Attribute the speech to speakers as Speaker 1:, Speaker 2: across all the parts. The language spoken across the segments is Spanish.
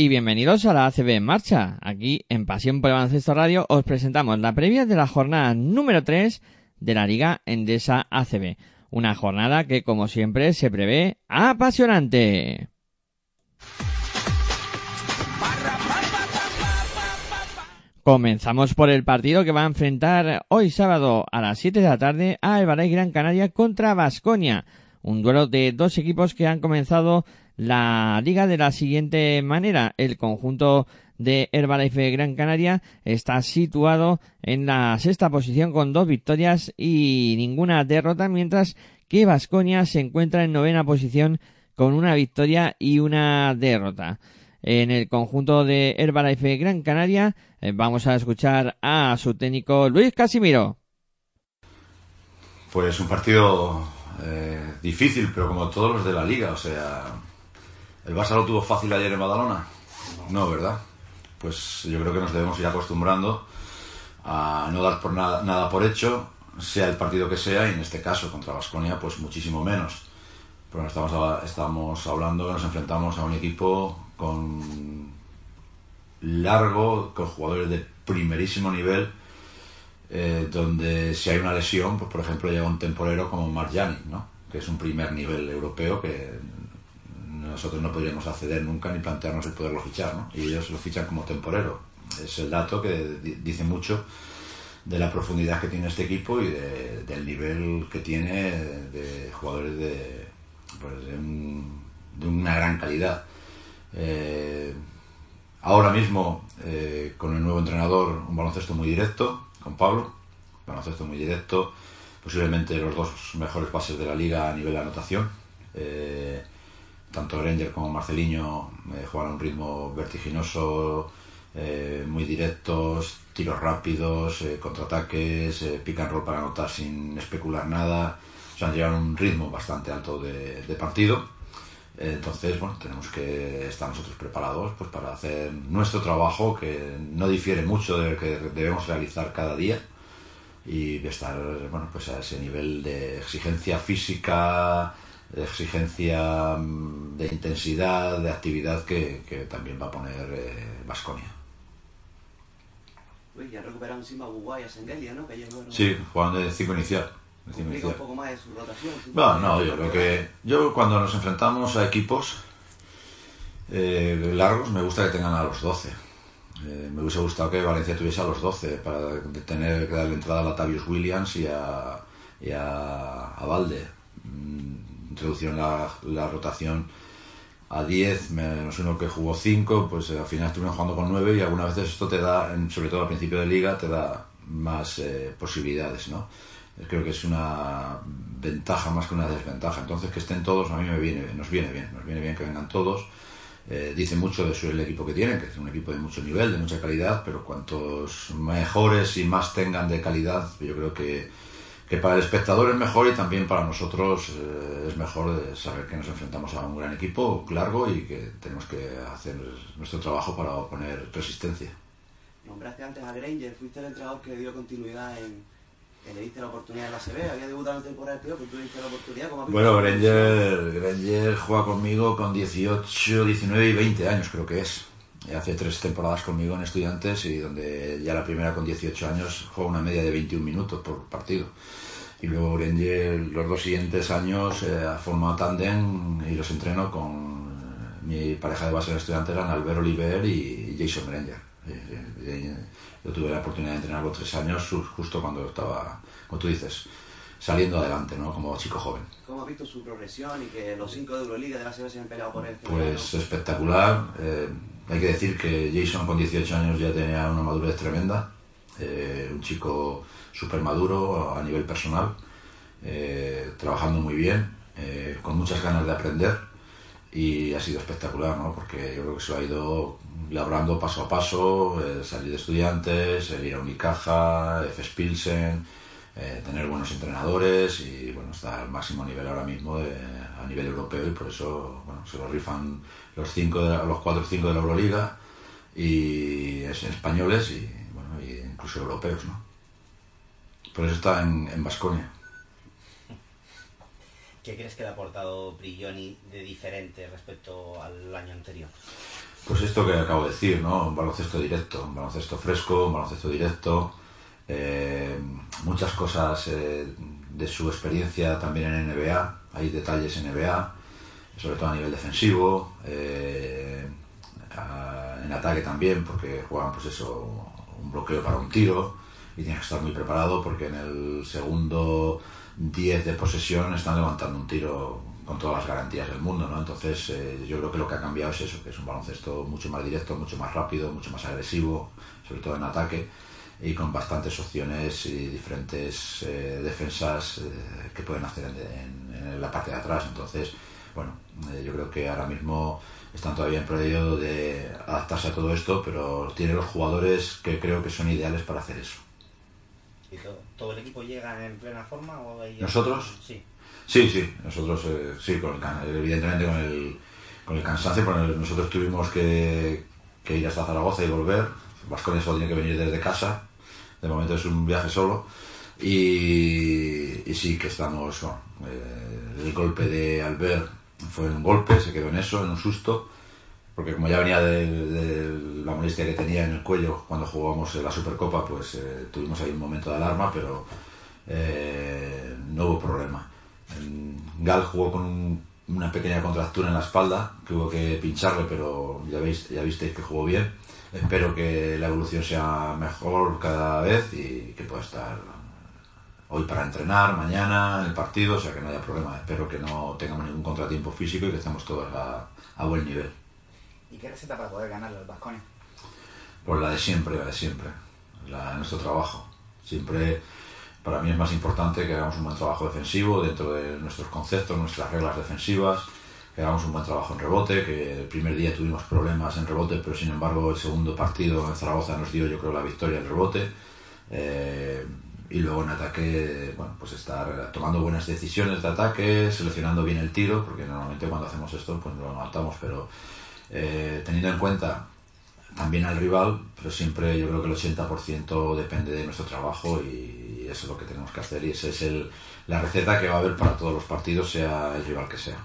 Speaker 1: y bienvenidos a la ACB en marcha. Aquí en Pasión por el Baloncesto Radio os presentamos la previa de la jornada número 3 de la Liga Endesa ACB. Una jornada que como siempre se prevé apasionante. Comenzamos por el partido que va a enfrentar hoy sábado a las 7 de la tarde a Herbalife Gran Canaria contra Vasconia. Un duelo de dos equipos que han comenzado la liga de la siguiente manera. El conjunto de Herbalife Gran Canaria está situado en la sexta posición con dos victorias y ninguna derrota, mientras que Vasconia se encuentra en novena posición con una victoria y una derrota. En el conjunto de Herbalife Gran Canaria eh, vamos a escuchar a su técnico Luis Casimiro.
Speaker 2: Pues un partido eh, difícil, pero como todos los de la liga, o sea, ¿el Barça lo tuvo fácil ayer en Badalona? No, ¿verdad? Pues yo creo que nos debemos ir acostumbrando a no dar por nada, nada por hecho, sea el partido que sea, y en este caso contra Vasconia, pues muchísimo menos. Pero estamos, estamos hablando que nos enfrentamos a un equipo con largo, con jugadores de primerísimo nivel, eh, donde si hay una lesión, pues por ejemplo llega un temporero como Marjani, ¿no? que es un primer nivel europeo que nosotros no podríamos acceder nunca ni plantearnos el poderlo fichar, ¿no? y ellos lo fichan como temporero. Es el dato que di- dice mucho de la profundidad que tiene este equipo y de- del nivel que tiene de jugadores de, pues, una gran calidad. Eh, ahora mismo, eh, con el nuevo entrenador, un baloncesto muy directo, con Pablo, un baloncesto muy directo, posiblemente los dos mejores pases de la liga a nivel de anotación. Eh, tanto Ranger como Marceliño eh, juegan a un ritmo vertiginoso, eh, muy directos, tiros rápidos, eh, contraataques, eh, pick and roll para anotar sin especular nada. O sea, llevan un ritmo bastante alto de, partido. Entonces, bueno, tenemos que estar nosotros preparados pues, para hacer nuestro trabajo, que no difiere mucho del que debemos realizar cada día y estar bueno, pues a ese nivel de exigencia física, de exigencia mm, de intensidad, de actividad que, que también va a poner Vasconia.
Speaker 3: Uy, ya recuperaron encima a Uruguay a Sengelia, ¿no? Que ayer
Speaker 2: Sí, jugando de 5 inicial.
Speaker 3: complica un poco más de su rotación. sí.
Speaker 2: Bueno, no, yo creo que yo cuando nos enfrentamos a equipos eh, largos me gusta que tengan a los 12. Eh, me hubiese gustado que Valencia tuviese a los 12 para tener que darle entrada a Latavius Williams y a, y a, a Valde. Introducieron la, rotación a 10, menos uno que jugó 5, pues eh, al final estuvieron jugando con 9 y algunas veces esto te da, sobre todo al principio de liga, te da más eh, posibilidades, ¿no? Eh, Creo que es una ventaja más que una desventaja. Entonces que estén todos a mí me viene, nos viene bien, nos viene bien que vengan todos. Eh, dice mucho de su el equipo que tienen, que es un equipo de mucho nivel, de mucha calidad, pero cuantos mejores y más tengan de calidad, yo creo que, que para el espectador es mejor y también para nosotros eh, es mejor de saber que nos enfrentamos a un gran equipo largo y que tenemos que hacer nuestro trabajo para oponer resistencia.
Speaker 3: Nombraste antes a Granger, fuiste el entrenador que dio continuidad en. que le diste la oportunidad en la CB, había debutado en temporada de pero tú le diste la oportunidad. ¿cómo has visto
Speaker 2: Bueno? Granger, Granger juega conmigo con 18, 19 y 20 años creo que es. Hace tres temporadas conmigo en Estudiantes y donde ya la primera con 18 años juega una media de 21 minutos por partido. Y luego Granger los dos siguientes años eh, ha formado tándem y los entreno con eh, mi pareja de base en Estudiantes eran Albert Oliver y Jason Granger. Eh, eh, Yo tuve la oportunidad de entrenarlo tres años, ju- justo cuando estaba, como tú dices, saliendo adelante, ¿no? Como chico joven.
Speaker 3: ¿Cómo has visto su progresión y que los cinco de Euroliga de la CB se han peleado por él?
Speaker 2: Pues espectacular. Eh, hay que decir que Jason con 18 años ya tenía una madurez tremenda. Eh, un chico súper maduro a nivel personal, eh, trabajando muy bien, eh, con muchas ganas de aprender y ha sido espectacular, ¿no? Porque yo creo que se lo ha ido labrando paso a paso, eh, salir de estudiantes, ir a Unicaja, F. Pilsen, eh, tener buenos entrenadores y bueno, está al máximo nivel ahora mismo de- a nivel europeo y por eso bueno, se lo rifan los cinco de la- los cuatro o cinco de la Euroliga y es españoles y bueno, y incluso europeos, ¿no? Por eso está en Vasconia.
Speaker 4: ¿Qué crees que le ha aportado Brilloni de diferente respecto al año anterior?
Speaker 2: Pues esto que acabo de decir, ¿no? Un baloncesto directo, un baloncesto fresco, un baloncesto directo, eh, muchas cosas eh, de su experiencia también en NBA, hay detalles en NBA, sobre todo a nivel defensivo, eh, en ataque también, porque juegan pues eso, un bloqueo para un tiro y tienes que estar muy preparado porque en el segundo 10 de posesión están levantando un tiro con todas las garantías del mundo, ¿no? Entonces yo creo que lo que ha cambiado es eso, que es un baloncesto mucho más directo, mucho más rápido, mucho más agresivo, sobre todo en ataque y con bastantes opciones y diferentes eh, defensas eh, que pueden hacer en, en- en la parte de atrás. Entonces, bueno, eh, yo creo que ahora mismo están todavía en periodo de adaptarse a todo esto, pero tiene los jugadores que creo que son ideales para hacer eso.
Speaker 4: ¿Y todo, todo el equipo llega en plena forma? O hay-
Speaker 2: ¿Nosotros?
Speaker 4: Sí.
Speaker 2: Sí, sí, nosotros eh, sí, con el evidentemente con el, con el cansancio, pero nosotros tuvimos que, que ir hasta Zaragoza y volver. Vasconia solo tiene que venir desde casa, de momento es un viaje solo. Y, sí que estamos, bueno, eh, el golpe de Albert fue un golpe, se quedó en eso, en un susto, porque como ya venía de, la molestia que tenía en el cuello cuando jugamos la Supercopa, pues eh, tuvimos ahí un momento de alarma, pero eh, no hubo problema. Gal jugó con un- una pequeña contractura en la espalda, que hubo que pincharle, pero ya, veis, ya visteis que jugó bien. Espero que la evolución sea mejor cada vez y que pueda estar hoy para entrenar, mañana en el partido, o sea que no haya problema. Espero que no tengamos ningún contratiempo físico y que estemos todos a, a buen nivel.
Speaker 5: ¿Y qué receta para poder ganarle al Vasconia?
Speaker 2: Pues la de siempre, la de siempre, la de nuestro trabajo. Siempre para mí es más importante que hagamos un buen trabajo defensivo dentro de nuestros conceptos, nuestras reglas defensivas, que hagamos un buen trabajo en rebote, que el primer día tuvimos problemas en rebote, pero sin embargo el segundo partido en Zaragoza nos dio yo creo la victoria en rebote. Eh, y luego en ataque, bueno, pues estar tomando buenas decisiones de ataque, seleccionando bien el tiro, porque normalmente cuando hacemos esto pues lo matamos, pero eh, teniendo en cuenta también al rival, pero siempre yo creo que el 80% depende de nuestro trabajo y eso es lo que tenemos que hacer y esa es el, la receta que va a haber para todos los partidos, sea el rival que sea.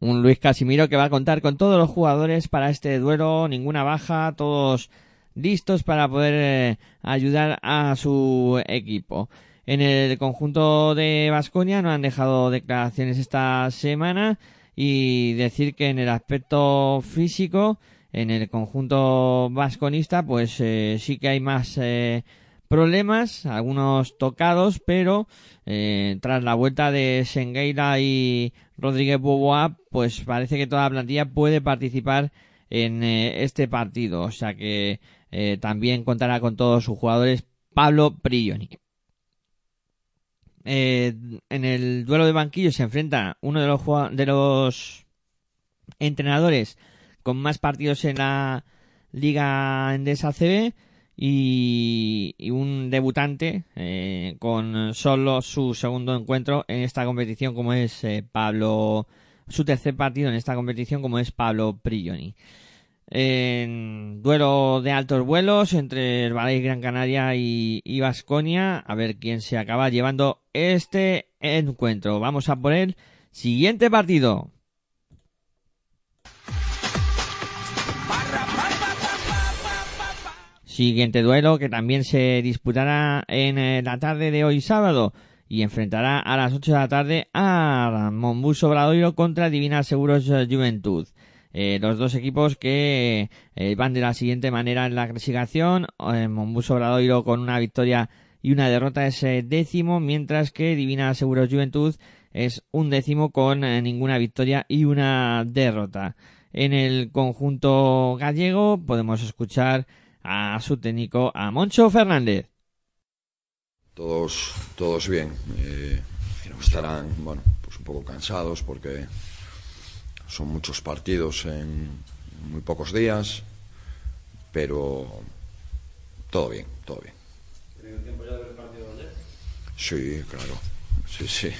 Speaker 1: Un Luis Casimiro que va a contar con todos los jugadores para este duelo, ninguna baja, todos listos para poder eh, ayudar a su equipo. En el conjunto de Vasconia no han dejado declaraciones esta semana y decir que en el aspecto físico, en el conjunto vasconista, pues eh, sí que hay más eh, problemas, algunos tocados, pero tras la vuelta de Sengueira y Rodríguez Boboa, pues parece que toda la plantilla puede participar en eh, este partido, o sea que eh, también contará con todos sus jugadores Pablo Prigioni. Eh, en el duelo de banquillo se enfrenta uno de los, de los entrenadores con más partidos en la Liga Endesa CB y, un debutante eh, con solo su segundo encuentro en esta competición como es eh, Pablo su tercer partido en esta competición como es Pablo Prigioni. En duelo de altos vuelos entre el Ballet Gran Canaria y Vasconia a ver quién se acaba llevando este encuentro. Vamos a por el siguiente partido Siguiente duelo que también se disputará en eh, la tarde de hoy sábado y enfrentará a las 8 de la tarde a Monbus Obradoiro contra Divina Seguros eh, Juventud. eh, los dos equipos que van de la siguiente manera en la clasificación. Eh, Mombuso Obradoiro con una victoria y una derrota es décimo, mientras que Divina Seguros Juventud es un décimo con ninguna victoria y una derrota. En el conjunto gallego podemos escuchar a su técnico, a Moncho Fernández.
Speaker 6: Todos, todos bien. Eh, estarán, bueno, pues un poco cansados porque son muchos partidos en muy pocos días, pero todo bien, todo bien.
Speaker 7: ¿Tenido tiempo ya de ver el partido ayer?
Speaker 6: Sí, claro, sí, sí.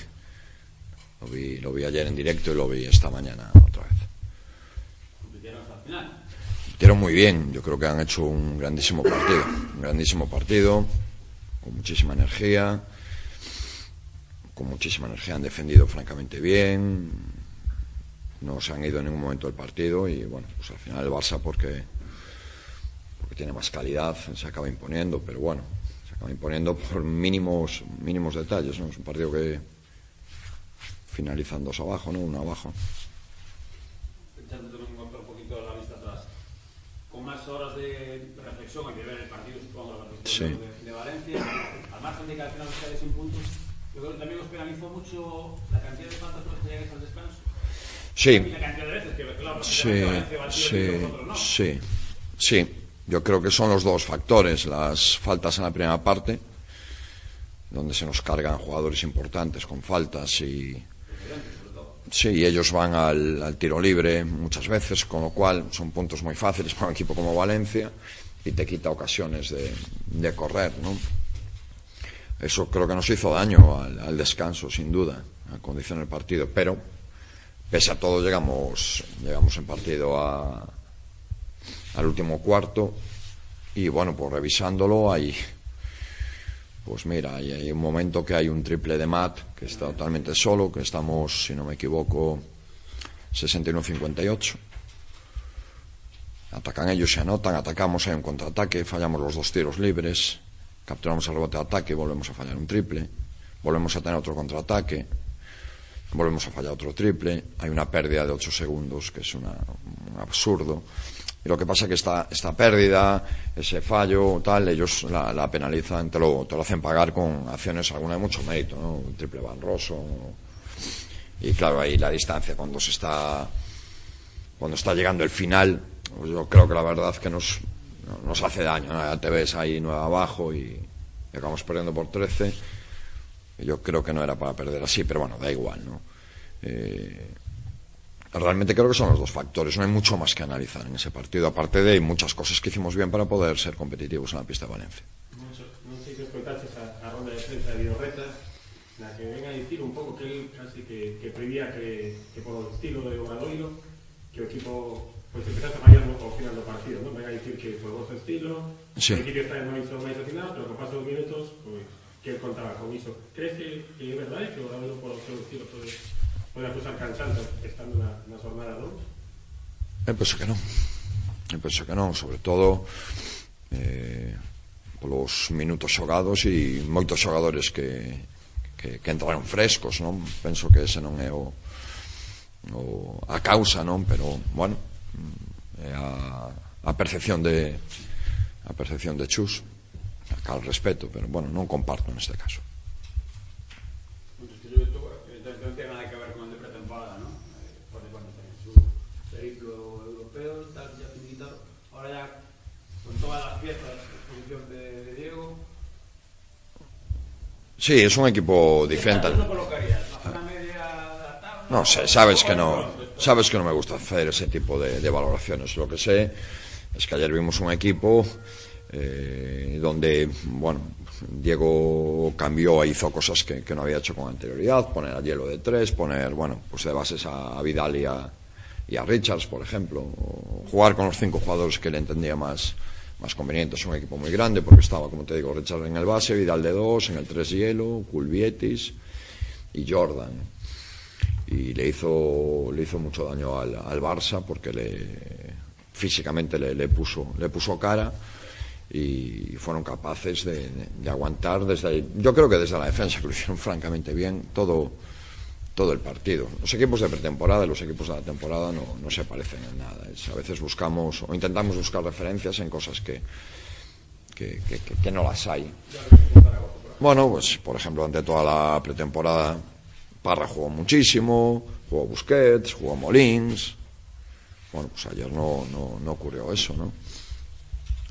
Speaker 6: Lo vi, lo vi ayer en directo y lo vi esta mañana otra vez.
Speaker 7: Compitieron hasta el final.
Speaker 6: Compitieron muy bien, yo creo que han hecho un grandísimo partido, un grandísimo partido, con muchísima energía, con muchísima energía han defendido francamente bien, no se han ido en ningún momento del partido y bueno, pues al final el Barça porque, porque tiene más calidad se acaba imponiendo, pero bueno, se acaba imponiendo por mínimos, mínimos detalles, ¿no? Es un partido que finalizan dos abajo, ¿no? Uno abajo.
Speaker 7: Echándote un, un poquito la vista atrás. Con más horas de reflexión que ver el partido, supongo, la
Speaker 6: Sí.
Speaker 7: de, de Valencia. Al margen de que al final quedáis sin puntos, yo creo que también os penalizó mucho la cantidad de faltas que llegáis al descanso.
Speaker 6: Sí,
Speaker 7: Y la cantidad de veces que, claro,
Speaker 6: Sí,
Speaker 7: Valencia al
Speaker 6: sí,
Speaker 7: y vosotros no.
Speaker 6: sí, sí. Yo creo que son los dos factores, las faltas en la primera parte, donde se nos cargan jugadores importantes con faltas y sí, ellos van al, al tiro libre muchas veces, con lo cual son puntos muy fáciles para un equipo como Valencia y te quita ocasiones de, de correr, ¿no? Eso creo que nos hizo daño al, descanso, sin duda, acondiciona el partido, pero pese a todo llegamos llegamos en partido a, al último cuarto y bueno pues revisándolo hay pues mira hay, un momento que hay un triple de Matt que está totalmente solo que estamos si no me equivoco 61-58 atacan ellos se anotan atacamos hay un contraataque fallamos los dos tiros libres capturamos el rebote de ataque volvemos a fallar un triple volvemos a tener otro contraataque volvemos a fallar otro triple, hay una pérdida de 8 segundos, que es una- un absurdo. Y lo que pasa es que esta, esta pérdida, ese fallo, tal, ellos la, la penalizan, te lo, te lo hacen pagar con acciones, alguna de mucho mérito, ¿no? Un triple banroso. Y claro, ahí la distancia, cuando se está, cuando está llegando el final, pues yo creo que la verdad que nos, nos hace daño, ¿no? Ya te ves ahí nueve abajo y, acabamos perdiendo por 13. Yo creo que no era para perder así, pero bueno, da igual, ¿no? Eh, realmente creo que son los dos factores, no hay mucho más que analizar en ese partido, aparte de muchas cosas que hicimos bien para poder ser competitivos en la pista de Valencia.
Speaker 7: Se escoitaches a, a ronda de prensa de Videorretas na que ven a dicir un pouco que el casi que, que prevía que, que por o estilo do Obradoiro que o equipo pois empezaste a fallar no, ao final do partido, non? Ven a dicir que por o vosso estilo
Speaker 6: Sí.
Speaker 7: o equipo está ou máis afinado, pero co paso dos minutos pois, que el contaba con iso. Crees que, que é verdade que Obradoiro por seu estilo pode, Pode acusar Cansanto estando na, na jornada 2?
Speaker 6: Eu penso que non. Eu penso que non, sobre todo eh, polos minutos xogados e moitos xogadores que, que, que entraron frescos, non? Penso que ese non é o, o a causa, non? Pero, bueno, mm, é a, a percepción de a percepción de Chus, cal respeto, pero, bueno, non comparto neste caso. Sí, es un equipo diferente. No sé, sabes que no, sabes que no me gusta hacer ese tipo de, de valoraciones. Lo que sé es que ayer vimos un equipo eh, donde, bueno, Diego cambió e hizo cosas que, que no había hecho con anterioridad, poner a Hielo de tres, poner, bueno, pues de bases a, a Vidal y a, y a Richards, por ejemplo, o jugar con los cinco jugadores que le entendía más, más conveniente. Es un equipo muy grande porque estaba, como te digo, Richards en el base, Vidal de dos, en el tres Hielo, Culvietis y Jordan y le hizo le hizo mucho daño al, al Barça porque le físicamente le, le puso le puso cara y fueron capaces de, de aguantar desde yo creo que desde la defensa lo hicieron francamente bien todo todo el partido. Los equipos de pretemporada y los equipos de la temporada no, no se parecen en nada. A veces buscamos o intentamos buscar referencias en cosas que- que no las hay. Bueno, pues por ejemplo, ante toda la pretemporada, Parra jugó muchísimo, jugó Busquets, jugó Molins. Bueno, pues ayer no, no, no ocurrió eso, ¿no?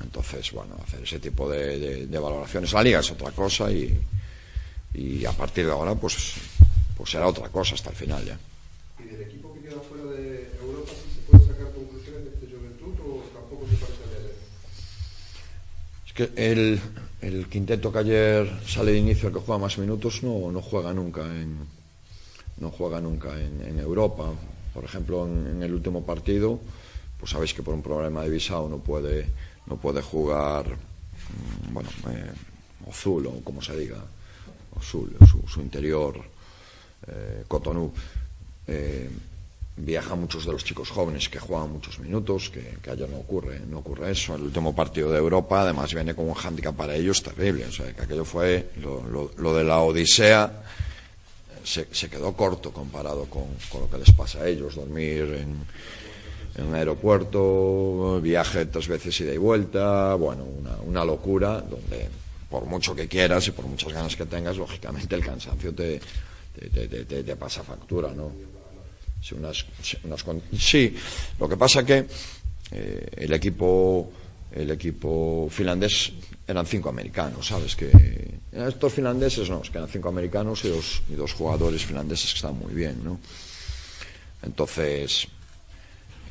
Speaker 6: Entonces, bueno, hacer ese tipo de, de- de valoraciones. La liga es otra cosa y, y a partir de ahora, pues, pues será otra cosa hasta el final ya.
Speaker 8: ¿Y del equipo que queda fuera de Europa sí se puede sacar conclusiones de este Juventud o tampoco se parece al de ayer?
Speaker 6: Es que el, el quinteto que ayer sale de inicio, el que juega más minutos, no, no juega nunca en, no juega nunca en, en Europa. Por ejemplo, en, en el último partido, pues sabéis que por un problema de visado no puede, no puede jugar, mm, bueno, eh, Ozul o como se diga, Ozul, su, su interior, eh, Cotonou. Eh, muchos de los chicos jóvenes que juegan muchos minutos, que, que ayer no ocurre, no ocurre eso. El último partido de Europa, además, viene como un hándicap para ellos terrible. O sea, que aquello fue lo, lo- lo de la Odisea. Se, quedó corto comparado con, con lo que les pasa a ellos, dormir en, en un aeropuerto, viaje tres veces ida y vuelta, bueno, una, una locura donde por mucho que quieras y por muchas ganas que tengas, lógicamente el cansancio te, te, te- te- pasa factura, ¿no? Sí, unas- unas sí, lo que pasa que eh, el equipo el equipo finlandés eran cinco americanos, ¿sabes? Que estos finlandeses no, es que eran cinco americanos y dos, y dos jugadores finlandeses que están muy bien, ¿no? Entonces,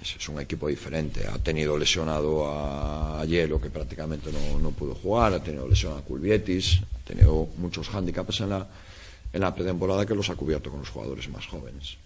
Speaker 6: es, un equipo diferente. Ha tenido lesionado a, Hielo, que prácticamente no, no pudo jugar, ha tenido lesionado a Culvietis, ha tenido muchos hándicaps en la, en la pretemporada que los ha cubierto con los jugadores más jóvenes.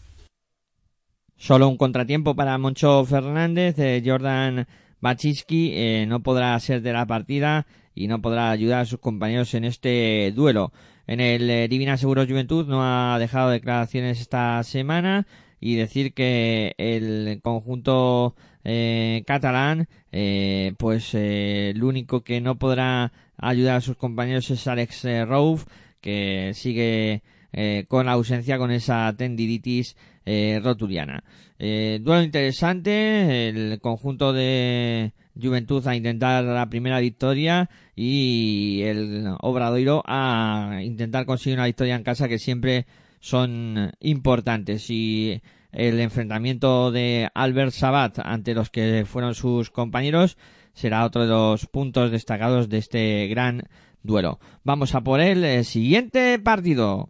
Speaker 1: Solo un contratiempo para Moncho Fernández. eh, Jordan Bachiski eh, no podrá ser de la partida y no podrá ayudar a sus compañeros en este duelo. En el eh, Divina Seguro Juventud no ha dejado declaraciones esta semana y decir que el conjunto eh, catalán, pues el único que no podrá ayudar a sus compañeros es Alex Rouf, que sigue eh, con ausencia con esa tendinitis eh, rotuliana. Eh, duelo interesante, el conjunto de Juventud a intentar la primera victoria y el Obradoiro a intentar conseguir una victoria en casa que siempre son importantes y el enfrentamiento de Albert Sabat ante los que fueron sus compañeros será otro de los puntos destacados de este gran duelo. Vamos a por el eh, siguiente partido.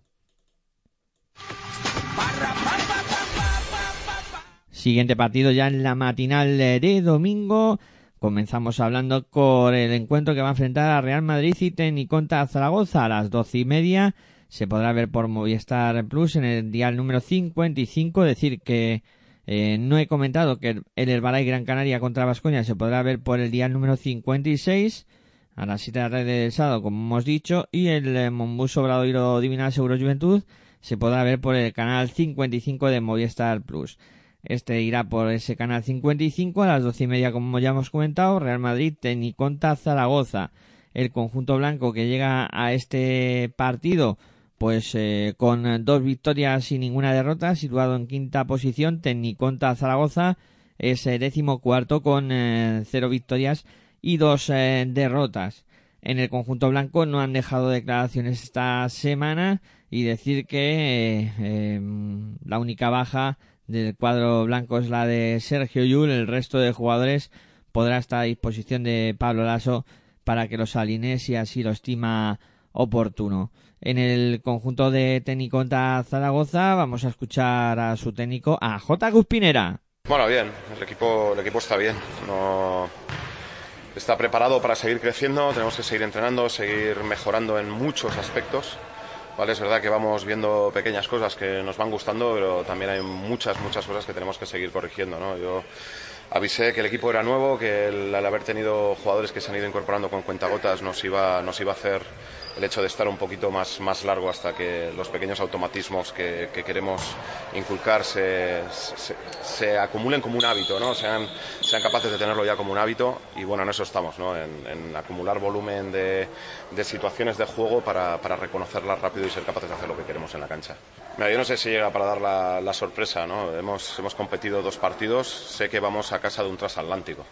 Speaker 1: Siguiente partido ya en la matinal de domingo. Comenzamos hablando con el encuentro que va a enfrentar a Real Madrid y Teniconta Zaragoza a las doce y media. Se podrá ver por Movistar Plus en el dial número 55. Decir que eh, no he comentado que el Herbaray Gran Canaria contra Vascoña se podrá ver por el dial número 56 a las 7 de la tarde del sábado, como hemos dicho. Y el eh, Monbus Obradoiro Divina Seguro Juventud se podrá ver por el canal 55 de Movistar Plus. Este irá por ese canal 55 a las doce y media, como ya hemos comentado. Real Madrid, Teniconta, Zaragoza. El conjunto blanco que llega a este partido, pues eh, con dos victorias y ninguna derrota, situado en quinta posición. Teniconta, Zaragoza es eh, décimo cuarto con cero victorias y dos eh, derrotas. En el conjunto blanco no han dejado declaraciones esta semana y decir que eh, eh, la única baja del cuadro blanco es la de Sergio Yul, el resto de jugadores podrá estar a disposición de Pablo Lasso para que los alinee si así lo estima oportuno. En el conjunto de Teniconta Zaragoza vamos a escuchar a su técnico, a J. Guspinera.
Speaker 9: Bueno, bien, el equipo, el equipo está bien. No, está preparado para seguir creciendo, tenemos que seguir entrenando, seguir mejorando en muchos aspectos. Es verdad que vamos viendo pequeñas cosas que nos van gustando, pero también hay muchas, muchas cosas que tenemos que seguir corrigiendo. ¿no? Yo avisé que el equipo era nuevo, que al haber tenido jugadores que se han ido incorporando con cuentagotas nos iba, nos iba a hacer el hecho de estar un poquito más, más largo hasta que los pequeños automatismos que, que queremos inculcar se, se, acumulen como un hábito, ¿no? sean, sean capaces de tenerlo ya como un hábito y bueno, en eso estamos, ¿no? en, en acumular volumen de, de situaciones de juego para, para, reconocerlas rápido y ser capaces de hacer lo que queremos en la cancha. Mira, yo no sé si llega para dar la, la sorpresa, ¿no? hemos, hemos competido dos partidos, sé que vamos a casa de un transatlántico.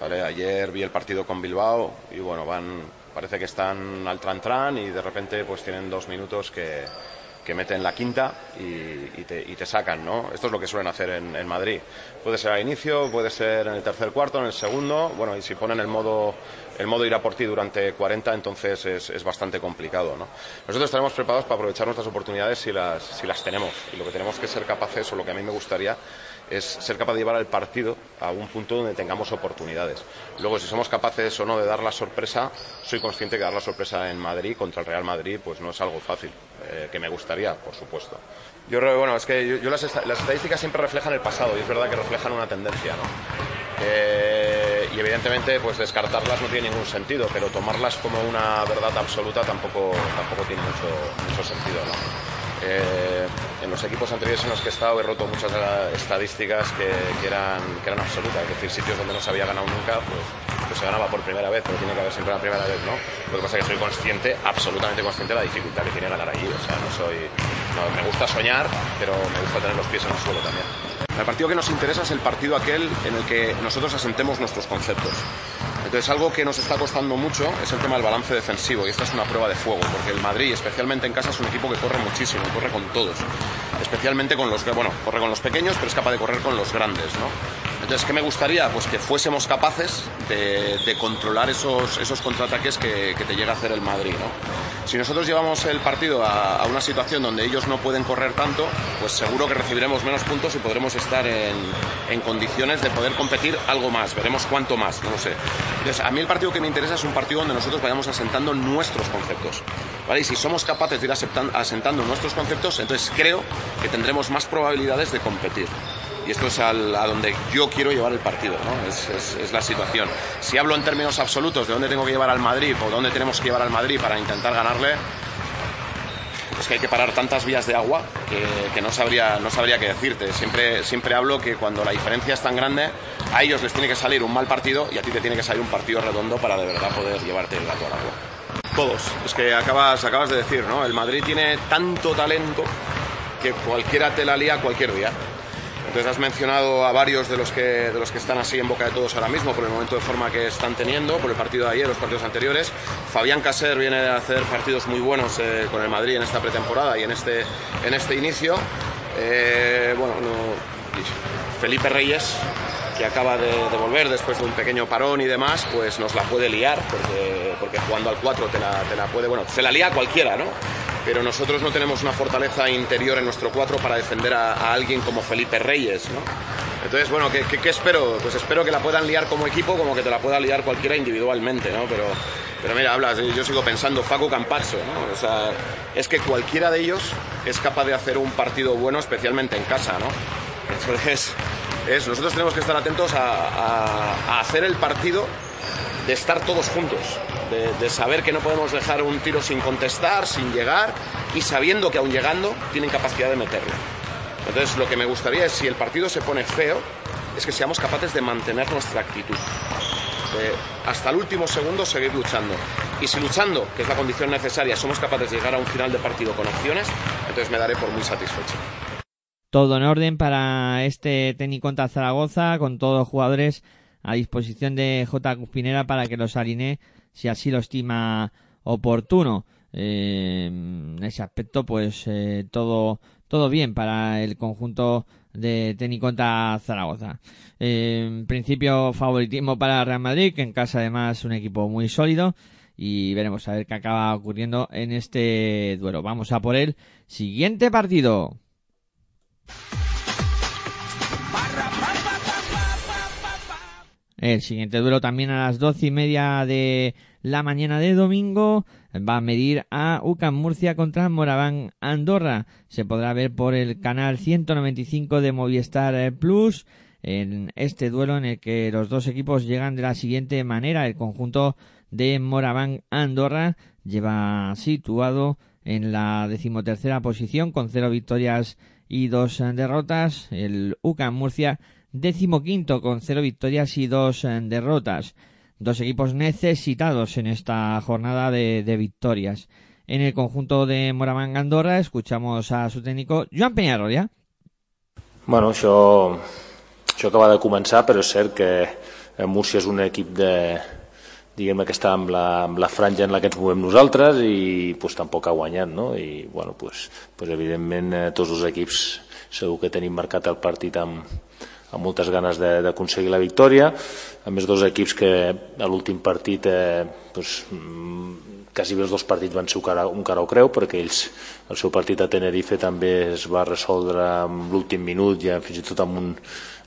Speaker 9: ¿vale? Ayer vi el partido con Bilbao y bueno, van, parece que están al tran tran y de repente pues tienen dos minutos que, que meten la quinta y, y, te, y, te, sacan, ¿no? Esto es lo que suelen hacer en, en, Madrid. Puede ser al inicio, puede ser en el tercer cuarto, en el segundo, bueno, y si ponen el modo, el modo ir a por ti durante 40, entonces es, es bastante complicado, ¿no? Nosotros estaremos preparados para aprovechar nuestras oportunidades si las, si las tenemos, y lo que tenemos que ser capaces, o lo que a mí me gustaría, es ser capaz de llevar el partido a un punto donde tengamos oportunidades. Luego, si somos capaces o no de dar la sorpresa, soy consciente que dar la sorpresa en Madrid contra el Real Madrid pues no es algo fácil, eh, que me gustaría, por supuesto. Yo creo bueno, es que yo, las, estadísticas siempre reflejan el pasado y es verdad que reflejan una tendencia, ¿no? Eh, y evidentemente, pues descartarlas no tiene ningún sentido, pero tomarlas como una verdad absoluta tampoco, tampoco tiene mucho, mucho sentido, ¿no? Eh, en los equipos anteriores en los que he estado he roto muchas estadísticas que, que, eran, que eran absolutas, es decir, sitios donde no se había ganado nunca, pues, pues, se ganaba por primera vez, pero tiene que haber siempre la primera vez, ¿no? Lo que pasa es que soy consciente, absolutamente consciente de la dificultad que tiene ganar allí, o sea, no soy... Me gusta soñar, pero me gusta tener los pies en el suelo también. El partido que nos interesa es el partido aquel en el que nosotros asentemos nuestros conceptos. Entonces, algo que nos está costando mucho es el tema del balance defensivo, y esta es una prueba de fuego, porque el Madrid, especialmente en casa, es un equipo que corre muchísimo, corre con todos. Especialmente con los, bueno, corre con los pequeños, pero es capaz de correr con los grandes, ¿no? Entonces, ¿qué me gustaría? Pues que fuésemos capaces de, controlar esos, esos contraataques que, te llega a hacer el Madrid, ¿no? Si nosotros llevamos el partido a, a, una situación donde ellos no pueden correr tanto, pues seguro que recibiremos menos puntos y podremos estar en, en condiciones de poder competir algo más. Veremos cuánto más, no lo sé. Entonces, a mí el partido que me interesa es un partido donde nosotros vayamos asentando nuestros conceptos. ¿vale? Y si somos capaces de ir asentando nuestros conceptos, entonces creo que tendremos más probabilidades de competir. Y esto es al, a donde yo quiero llevar el partido, ¿no? Es, la situación. Si hablo en términos absolutos de dónde tengo que llevar al Madrid o dónde tenemos que llevar al Madrid para intentar ganarle, es que hay que parar tantas vías de agua que, que, no, sabría, no sabría qué decirte. Siempre, siempre hablo que cuando la diferencia es tan grande, a ellos les tiene que salir un mal partido y a ti te tiene que salir un partido redondo para de verdad poder llevarte el gato al agua. Todos, es que acabas, acabas de decir, ¿no? El Madrid tiene tanto talento que cualquiera te la lía cualquier día. Entonces has mencionado a varios de los, que, de los que están así en boca de todos ahora mismo por el momento de forma que están teniendo, por el partido de ayer, los partidos anteriores. Fabián Caser viene a hacer partidos muy buenos eh, con el Madrid en esta pretemporada y en este, en este inicio. Eh, bueno, no, Felipe Reyes, que acaba de, de, volver después de un pequeño parón y demás, pues nos la puede liar, porque, porque jugando al 4 te la, te la puede, bueno, se la lía cualquiera, ¿no? Pero nosotros no tenemos una fortaleza interior en nuestro 4 para defender a, alguien como Felipe Reyes, ¿no? Entonces, bueno, ¿qué, ¿qué, qué, espero? Pues espero que la puedan liar como equipo como que te la pueda liar cualquiera individualmente, ¿no? Pero, pero mira, hablas, yo sigo pensando, Facu Campazzo. O sea, es que cualquiera de ellos es capaz de hacer un partido bueno, especialmente en casa, ¿no? Entonces, es, nosotros tenemos que estar atentos a hacer el partido de estar todos juntos, de, saber que no podemos dejar un tiro sin contestar, sin llegar y sabiendo que aún llegando tienen capacidad de meterlo. Entonces lo que me gustaría es si el partido se pone feo, es que seamos capaces de mantener nuestra actitud. De hasta el último segundo seguir luchando. Y si luchando, que es la condición necesaria, somos capaces de llegar a un final de partido con opciones, entonces me daré por muy satisfecho.
Speaker 1: Todo en orden para este técnico contra Zaragoza, con todos los jugadores a disposición de J. Cuspinera para que los alinee si así lo estima oportuno. Eh, en ese aspecto, pues eh, todo, todo bien para el conjunto de Teniconta Zaragoza. Eh, en principio, favoritismo para Real Madrid, que en casa además es un equipo muy sólido. Y veremos a ver qué acaba ocurriendo en este duelo. Vamos a por el siguiente partido. El siguiente duelo también a las doce y media de la mañana de domingo va a medir a UCAM Murcia contra Moraván Andorra. Se podrá ver por el canal 195 de Movistar Plus en este duelo en el que los dos equipos llegan de la siguiente manera. El conjunto de Moraván Andorra lleva situado en la decimotercera posición con cero victorias y dos derrotas. El UCAM Murcia decimoquinto con cero victorias y dos derrotas. Dos equipos necesitados en esta jornada de, de victorias. En el conjunto de Moraván Andorra escuchamos a su técnico Joan Peñarroya.
Speaker 10: Bueno, això, això acaba de començar, però és cert que el Múrcia és un equip de, diguem que està amb la, amb la franja en la que ens movem nosaltres i pues, tampoc ha guanyat, no? I, bueno, pues, pues, evidentment, eh, tots els equips segur que tenim marcat el partit amb, amb moltes ganes d'aconseguir la victòria. A més, dos equips que a l'últim partit eh, mm, quasi bé els dos partits van ser un cara, un cara o creu perquè ells, el seu partit a Tenerife també es va resoldre en l'últim minut ja fins i tot amb, un,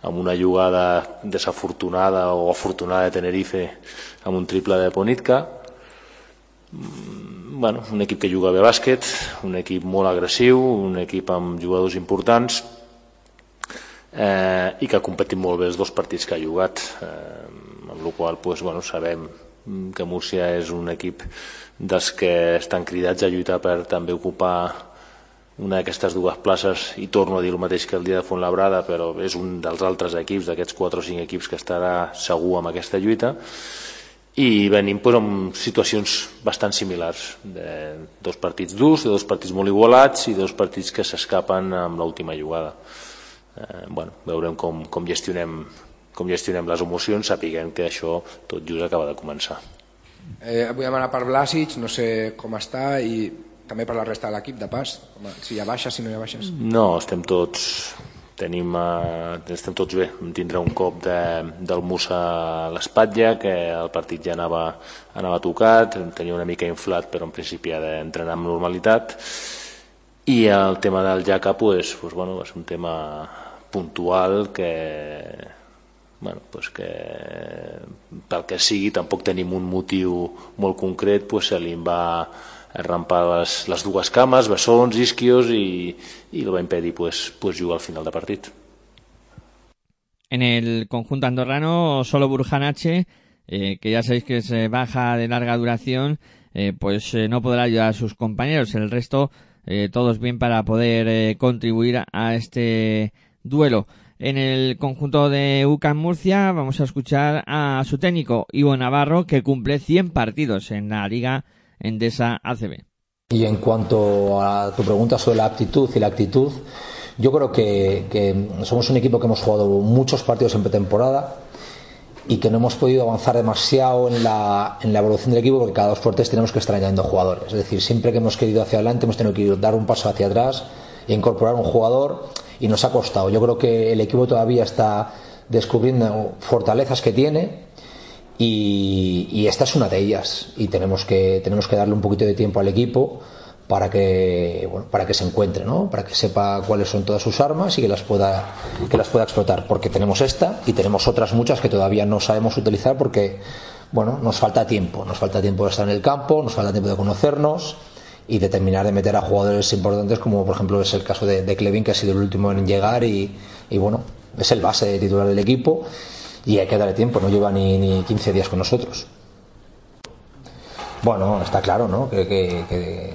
Speaker 10: amb una jugada desafortunada o afortunada de Tenerife amb un triple de Ponitka. Mm, bueno, un equip que juga bé bàsquet un equip molt agressiu un equip amb jugadors importants eh, i que ha competit molt bé els dos partits que ha jugat eh, amb la qual pues, bueno, sabem que Múrcia és un equip dels que estan cridats a lluitar per també ocupar una d'aquestes dues places i torno a dir el mateix que el dia de Fontlabrada però és un dels altres equips d'aquests 4 o 5 equips que estarà segur amb aquesta lluita. I venim pues, amb situacions bastant similars de dos partits durs, de dos partits molt igualats i dos partits que s'escapen amb l'última jugada eh, bueno, veurem com, com, gestionem, com gestionem les emocions sapiguem que això tot just acaba de començar.
Speaker 11: Eh, vull demanar per Blasic, no sé com està i també per la resta de l'equip de pas, si hi ha baixes, si no hi ha baixes.
Speaker 10: No, estem tots tenim, eh, estem tots bé vam tindre un cop de, del Musa a l'espatlla que el partit ja anava, anava tocat tenia una mica inflat però en principi ha d'entrenar amb normalitat i el tema del Jaca pues, pues, bueno, és un tema puntual que bueno, pues que pel que sigui tampoc tenim un motiu molt concret pues se li va rampar les, les dues cames, bessons, isquios i, i el va impedir pues, pues jugar al final de partit.
Speaker 1: En el conjunto andorrano solo Burjanache, eh, que ya sabéis que es eh, baja de larga duración, eh, pues eh, no podrá ayudar a sus compañeros. El resto eh, todos bien para poder contribuir a este duelo. En el conjunto de UCAM Murcia vamos a escuchar a su técnico Ivo Navarro que cumple 100 partidos en la Liga Endesa ACB.
Speaker 12: Y en cuanto a tu pregunta sobre la aptitud y la actitud, yo creo que, somos un equipo que hemos jugado muchos partidos en pretemporada y que no hemos podido avanzar demasiado en la, en la evolución del equipo porque cada dos fuertes tenemos que estar añadiendo jugadores. Es decir, siempre que hemos querido hacia adelante hemos tenido que dar un paso hacia atrás e incorporar un jugador y nos ha costado. Yo creo que el equipo todavía está descubriendo fortalezas que tiene y, esta es una de ellas y tenemos que, tenemos que darle un poquito de tiempo al equipo para que para que se encuentre, ¿no? Para que sepa cuáles son todas sus armas y que las pueda que las pueda explotar, porque tenemos esta y tenemos otras muchas que todavía no sabemos utilizar porque bueno, nos falta tiempo, nos falta tiempo de estar en el campo, nos falta tiempo de conocernos y de terminar de meter a jugadores importantes como por ejemplo es el caso de, de que ha sido el último en llegar y, bueno, es el base titular del equipo y hay que darle tiempo, no lleva ni, ni 15 días con nosotros. Bueno, está claro, ¿no? Que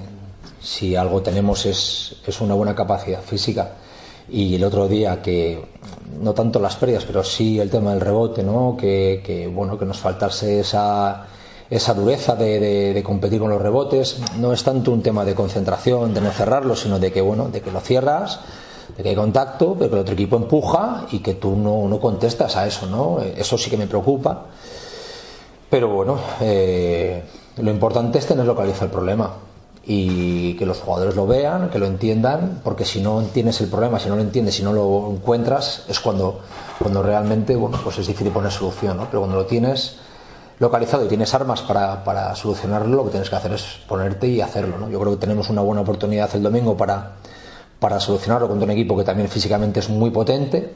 Speaker 12: si algo tenemos es, es, una buena capacidad física. Y el otro día que, no tanto las pérdidas, pero sí el tema del rebote, ¿no? que, que bueno, que nos faltase esa, esa dureza de, competir con los rebotes. No es tanto un tema de concentración, de no cerrarlo, sino de que, bueno, de que lo cierras, de que hay contacto, pero que el otro equipo empuja y que tú no, no contestas a eso. ¿no? Eso sí que me preocupa. Pero bueno, eh, lo importante es tener localizado el problema y que los jugadores lo vean, que lo entiendan, porque si no entiendes el problema, si no lo entiendes, si no lo encuentras, es cuando, cuando realmente bueno, pues es difícil poner solución, ¿no? pero cuando lo tienes localizado y tienes armas para, para, solucionarlo, lo que tienes que hacer es ponerte y hacerlo. ¿no? Yo creo que tenemos una buena oportunidad el domingo para, para solucionarlo contra un equipo que también físicamente es muy potente,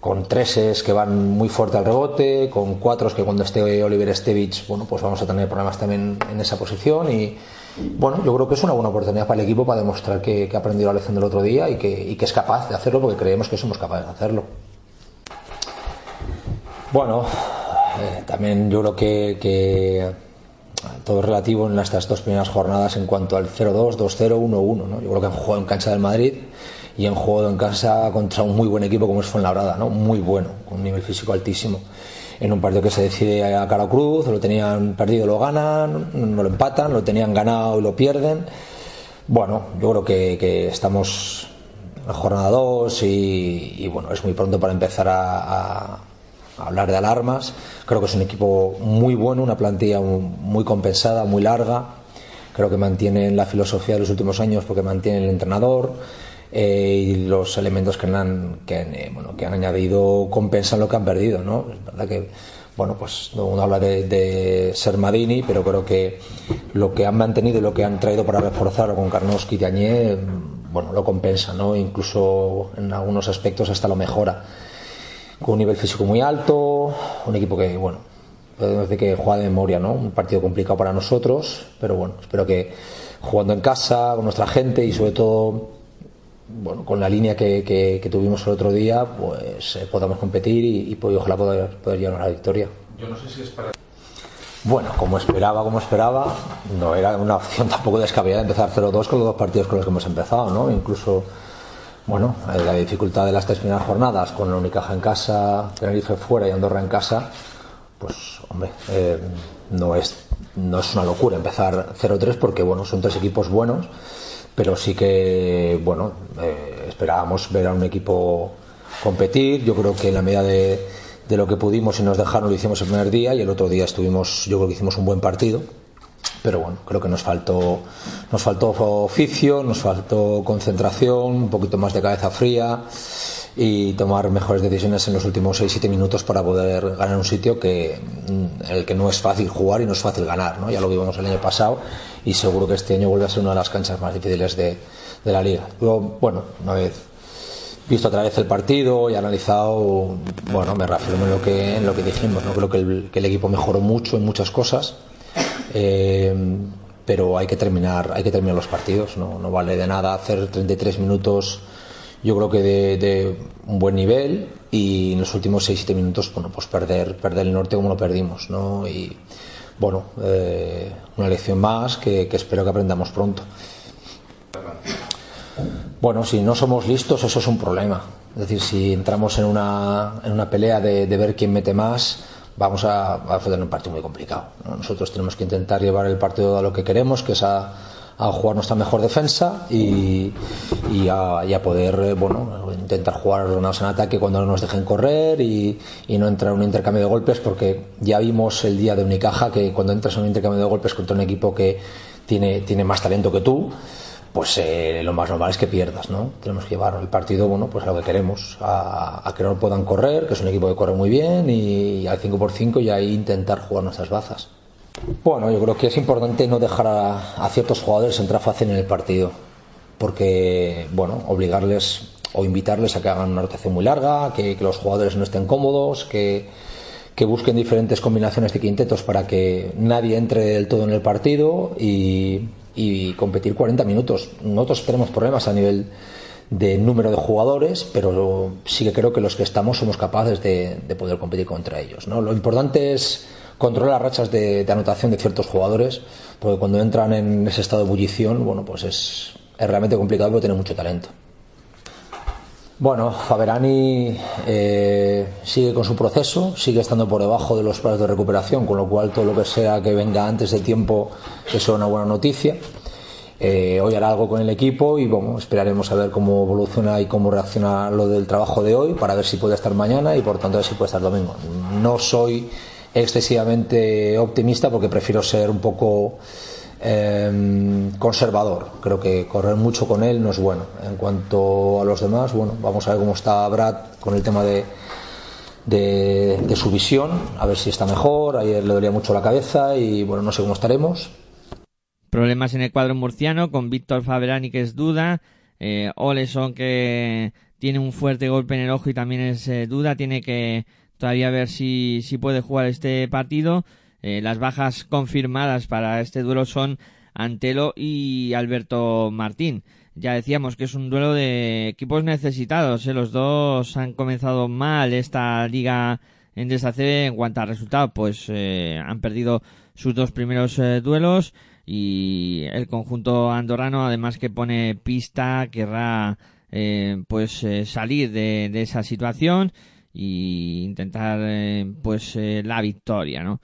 Speaker 12: con treses que van muy fuerte al rebote, con cuatros que cuando esté Oliver Stevich, bueno, pues vamos a tener problemas también en esa posición y bueno, yo creo que es una buena oportunidad para el equipo para demostrar que, ha aprendido la lección del otro día y que, es capaz de hacerlo porque creemos que somos capaces de hacerlo. Bueno, eh, también yo creo que, que, todo relativo en estas dos primeras jornadas en cuanto al 0-2, 2-0, 1-1. ¿no? Yo creo que han jugado en cancha del Madrid y han jugado en casa contra un muy buen equipo como es Fuenlabrada, ¿no? muy bueno, con un nivel físico altísimo. En un partido que se decide a cara cruz, lo tenían perdido, lo ganan, no lo empatan, lo tenían ganado y lo pierden. Bueno, yo creo que, estamos en jornada 2 y, bueno, es muy pronto para empezar a, hablar de alarmas. Creo que es un equipo muy bueno, una plantilla muy compensada, muy larga. Creo que mantienen la filosofía de los últimos años porque mantienen el entrenador eh, y los elementos que han, que, eh, bueno, que han añadido compensan lo que han perdido. ¿no? Es verdad que bueno, pues uno habla de, de Sermadini, pero creo que lo que han mantenido y lo que han traído para reforzar con Karnowski y Dañé, bueno, lo compensa, ¿no? Incluso en algunos aspectos hasta lo mejora. Con un nivel físico muy alto, un equipo que, bueno, podemos decir que juega de memoria, ¿no? Un partido complicado para nosotros, pero bueno, espero que jugando en casa, con nuestra gente y sobre todo, bueno, con la línea que, que, que tuvimos el otro día, pues eh, podamos competir y, y pues, ojalá poder, poder llegar a la victoria.
Speaker 13: Yo no sé si es para...
Speaker 12: Bueno, como esperaba, como esperaba, no era una opción tampoco descabellada empezar 0-2 con los dos partidos con los que hemos empezado, ¿no? Incluso, bueno, la dificultad de las tres primeras jornadas con la Unicaja en casa, Tenerife fuera y Andorra en casa, pues, hombre, eh, no, es, no es una locura empezar 0-3 porque, bueno, son tres equipos buenos, pero sí que, bueno, eh, esperábamos ver a un equipo competir. Yo creo que en la medida de, de lo que pudimos y nos dejaron lo hicimos el primer día y el otro día estuvimos, yo creo que hicimos un buen partido. Pero bueno, creo que nos faltó, nos faltó oficio, nos faltó concentración, un poquito más de cabeza fría y tomar mejores decisiones en los últimos 6-7 minutos para poder ganar un sitio que en el que no es fácil jugar y no es fácil ganar. ¿no? Ya lo vimos el año pasado y seguro que este año vuelve a ser una de las canchas más difíciles de, de la liga. Bueno, una vez visto otra vez el partido y analizado, bueno, me reafirmo en lo que, en lo que dijimos. ¿no? Creo que el equipo mejoró mucho en muchas cosas. Eh, pero hay que terminar hay que terminar los partidos no, vale de nada hacer 33 minutos yo creo que de, un buen nivel y en los últimos 6-7 minutos bueno pues perder perder el norte como lo perdimos no y bueno eh, una lección más que, espero que aprendamos pronto bueno, si no somos listos, eso es un problema. Es decir, si entramos en una, en una pelea de ver quién mete más, vamos a, tener un partido muy complicado. ¿no? Nosotros tenemos que intentar llevar el partido a lo que queremos, que es a, jugar nuestra mejor defensa y, y a, poder eh, bueno, intentar jugar ordenados en ataque cuando no nos dejen correr y, y, no entrar en un intercambio de golpes porque ya vimos el día de Unicaja que cuando entras en un intercambio de golpes contra un equipo que tiene, tiene más talento que tú pues eh, lo más normal es que pierdas, ¿no? Tenemos que llevar el partido, bueno, pues a lo que queremos, a, a, que no puedan correr, que es un equipo que corre muy bien, y, y al 5x5 y ahí intentar jugar nuestras bazas. Bueno, yo creo que es importante no dejar a, ciertos jugadores entrar fácil en el partido, porque, bueno, obligarles o invitarles a que hagan una rotación muy larga, que, que los jugadores no estén cómodos, que, que busquen diferentes combinaciones de quintetos para que nadie entre del todo en el partido y, y competir 40 minutos. Nosotros tenemos problemas a nivel de número de jugadores, pero sí que creo que los que estamos somos capaces de, de poder competir contra ellos. ¿no? Lo importante es controlar las rachas de, anotación de ciertos jugadores, porque cuando entran en ese estado de ebullición, bueno, pues es, es realmente complicado, pero tiene mucho talento. Bueno, Faberani eh, sigue con su proceso, sigue estando por debajo de los plazos de recuperación, con lo cual todo lo que sea que venga antes de tiempo es una buena noticia. Eh, hoy hará algo con el equipo y bueno, esperaremos a ver cómo evoluciona y cómo reacciona lo del trabajo de hoy para ver si puede estar mañana y por tanto ver si puede estar domingo. No soy excesivamente optimista porque prefiero ser un poco eh, conservador. Creo que correr mucho con él no es bueno. En cuanto a los demás, bueno, vamos a ver cómo está Brad con el tema de, de, de su visión, a ver si está mejor. Ayer le dolía mucho la cabeza y bueno, no sé cómo estaremos.
Speaker 1: Problemas en el cuadro murciano con Víctor Faberani que es duda, eh, Oleson que tiene un fuerte golpe en el ojo y también es eh, duda, tiene que todavía ver si, si puede jugar este partido. Eh, las bajas confirmadas para este duelo son Antelo y Alberto Martín. Ya decíamos que es un duelo de equipos necesitados. ¿eh? Los dos han comenzado mal esta liga Endesa CB en cuanto a resultados, pues eh, han perdido sus dos primeros eh, duelos y el conjunto andorrano, además que pone pista, querrá eh, pues eh, salir de, esa situación y intentar pues la victoria, ¿no?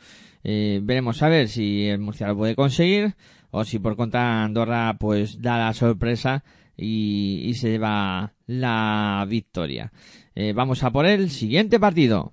Speaker 1: Eh, veremos a ver si el Murcia lo puede conseguir o si por contra Andorra pues da la sorpresa y, y se lleva la victoria. Eh, vamos a por el siguiente partido.